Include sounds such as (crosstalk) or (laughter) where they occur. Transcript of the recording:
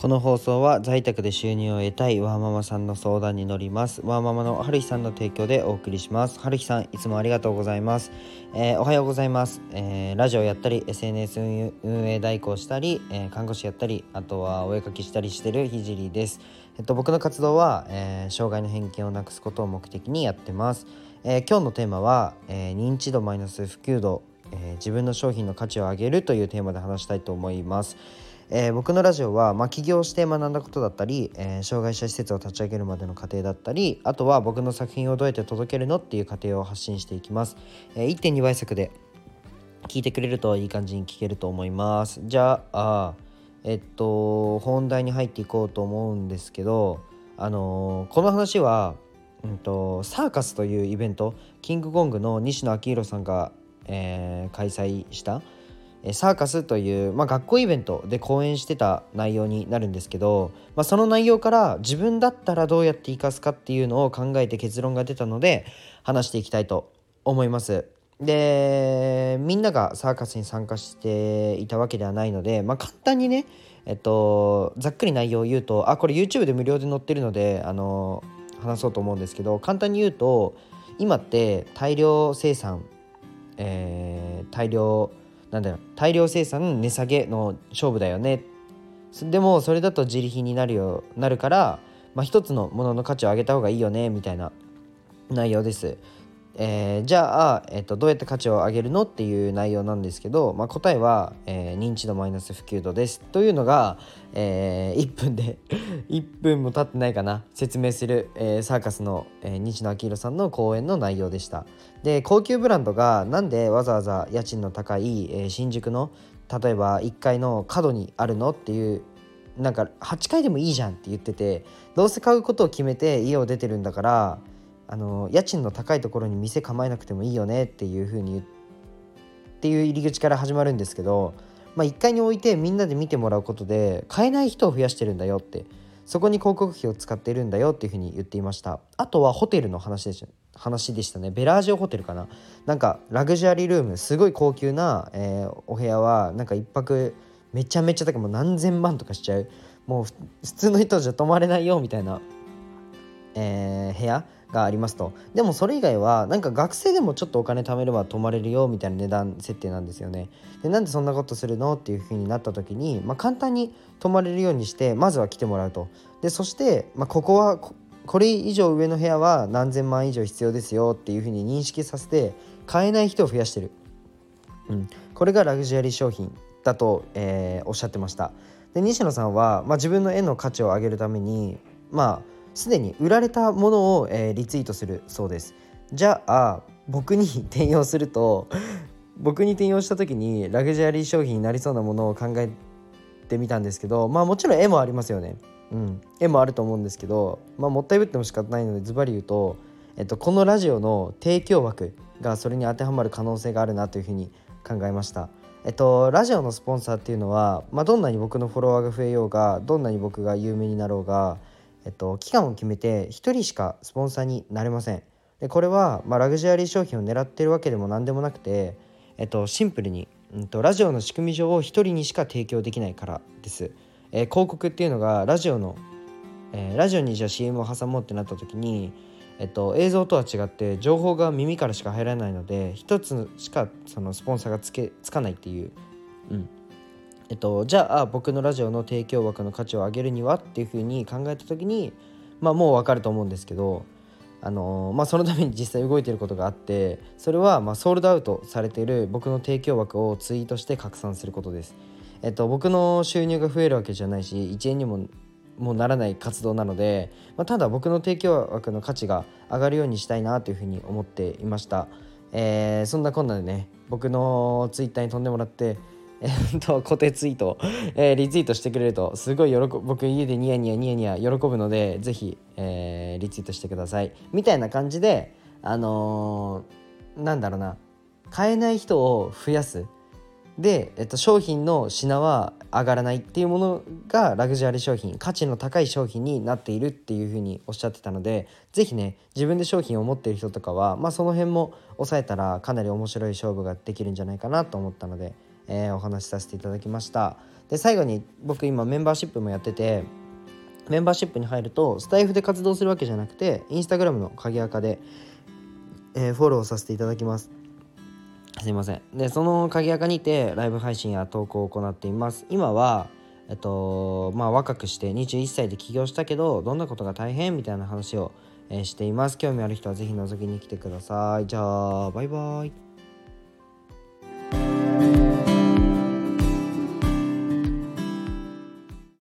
この放送は在宅で収入を得たいワーママさんの相談に乗ります。ワーママの春日さんの提供でお送りします。春日さんいつもありがとうございます、えー、おはようございます、えー、ラジオやったり SNS 運営代行したり、えー、看護師やったりあとはお絵かきしたりしてるひじりです。えっと僕の活動は、え障害の偏見をなくすことを目的にやってます、え今日のテーマは、え認知度マイナス普及度、え自分の商品の価値を上げるというテーマで話したいと思います。えー、僕のラジオは、まあ、起業して学んだことだったり、えー、障害者施設を立ち上げるまでの過程だったりあとは僕の作品をどうやって届けるのっていう過程を発信していきます、えー、1.2倍速で聞いてくれるといい感じに聞けると思います。じゃあえっと本題に入っていこうと思うんですけどあのこの話は、うんと、サーカスというイベントキングコングの西野昭弘さんが、え開催したサーカスという、まあ、学校イベントで講演してた内容になるんですけど、まあ、その内容から自分だったらどうやって生かすかっていうのを考えて結論が出たので話していきたいと思います。でみんながサーカスに参加していたわけではないので、まあ、簡単にね、えっと、ざっくり内容を言うとあこれ YouTube で無料で載ってるのであの話そうと思うんですけど簡単に言うと今って大量生産、えー、大量なんだよ大量生産値下げの勝負だよねでもそれだと自利品になるよなるから、まあ、一つのものの価値を上げた方がいいよねみたいな内容です。えー、じゃあ、えーと、どうやって価値を上げるのっていう内容なんですけど、まあ、答えは、えー、認知度マイナス普及度ですというのが、えー、1分で (laughs) 1分も経ってないかな説明する、えー、サーカスの、えー、西野昭弘さんの講演の内容でした。で高級ブランドがなんでわざわざ家賃の高い、えー、新宿の例えば1階の角にあるのっていうなんか8階でもいいじゃんって言っててどうせ買うことを決めて家を出てるんだからあの家賃の高いところに店構えなくてもいいよねっていう風に言っていう入り口から始まるんですけど、まあ、1階に置いてみんなで見てもらうことで買えない人を増やしてるんだよってそこに広告費を使ってるんだよっていうふうに言っていました。あとはホテルの話でした。話でしたね。ベラージオホテルかな。なんかラグジュアリールームすごい高級な、えー、お部屋はなんか1泊めちゃめちゃ高いもう何千万とかしちゃう。もう普通の人じゃ泊まれないよみたいな、えー、部屋。がありますと。でもそれ以外はなんか学生でもちょっとお金貯めれば泊まれるよみたいな値段設定なんですよね。でなんでそんなことするのっていう風になった時に、まあ、簡単に泊まれるようにしてまずは来てもらうと。でそして、まあ、ここはこれ以上上の部屋は何千万以上必要ですよっていう風に認識させて買えない人を増やしてる、うん、これがラグジュアリー商品だと、えー、おっしゃってました。で西野さんは、まあ、自分の絵の価値を上げるためにまあすでに売られたものを、えー、リツイートするそうです。じゃあ僕に (laughs) 転用すると僕に転用した時にラグジュアリー商品になりそうなものを考えてみたんですけどまあもちろん絵もありますよね。うん。絵もあると思うんですけどまあもったいぶっても仕方ないのでズバリ言うと、えっと、このラジオの提供枠がそれに当てはまる可能性があるなというふうに考えました。えっと、ラジオのスポンサーっていうのは、まあ、どんなに僕のフォロワーが増えようがどんなに僕が有名になろうがえっと、期間を決めて1人しかスポンサーになれません。でこれは、まあ、ラグジュアリー商品を狙ってるわけでも何でもなくて、えっと、シンプルに、うんと、ラジオの仕組み上を1人にしか提供できないからです。えー、広告っていうのがラジオの、えー、ラジオにじゃあ CM を挟もうってなった時に、えっと、映像とは違って情報が耳からしか入らないので1つしかそのスポンサーがつけつかないっていう、うん、えっと、じゃあ僕のラジオの提供枠の価値を上げるにはっていうふうに考えた時に、まあ、もう分かると思うんですけど、あのまあ、そのために実際動いてることがあってそれはまソールドアウトされている僕の提供枠をツイートして拡散することです。えっと、僕の収入が増えるわけじゃないし1円にももうならない活動なので、まあ、ただ僕の提供枠の価値が上がるようにしたいなというふうに思っていました。えー、そんなこんなでね僕のツイッターに飛んでもらってえー、と固定ツイート、えー、リツイートしてくれるとすごい喜僕家でニヤニヤニヤニヤ喜ぶのでぜひ、えー、リツイートしてください。みたいな感じであのー、なんだろうな買えない人を増やす。で、えっと、商品の品は上がらないっていうものがラグジュアリー商品価値の高い商品になっているっていうふうにおっしゃってたので是非ね自分で商品を持っている人とかは、まあ、その辺も抑えたらかなり面白い勝負ができるんじゃないかなと思ったのでえー、お話しさせていただきました。で最後に僕今メンバーシップもやっててメンバーシップに入るとスタイフで活動するわけじゃなくてインスタグラムの鍵垢で、えー、フォローさせていただきます。すいません。でその鍵垢にてライブ配信や投稿を行っています。今はえっとまあ若くして21歳で起業したけどどんなことが大変みたいな話を、え、しています。興味ある人は是非覗きに来てください。じゃあバイバイ。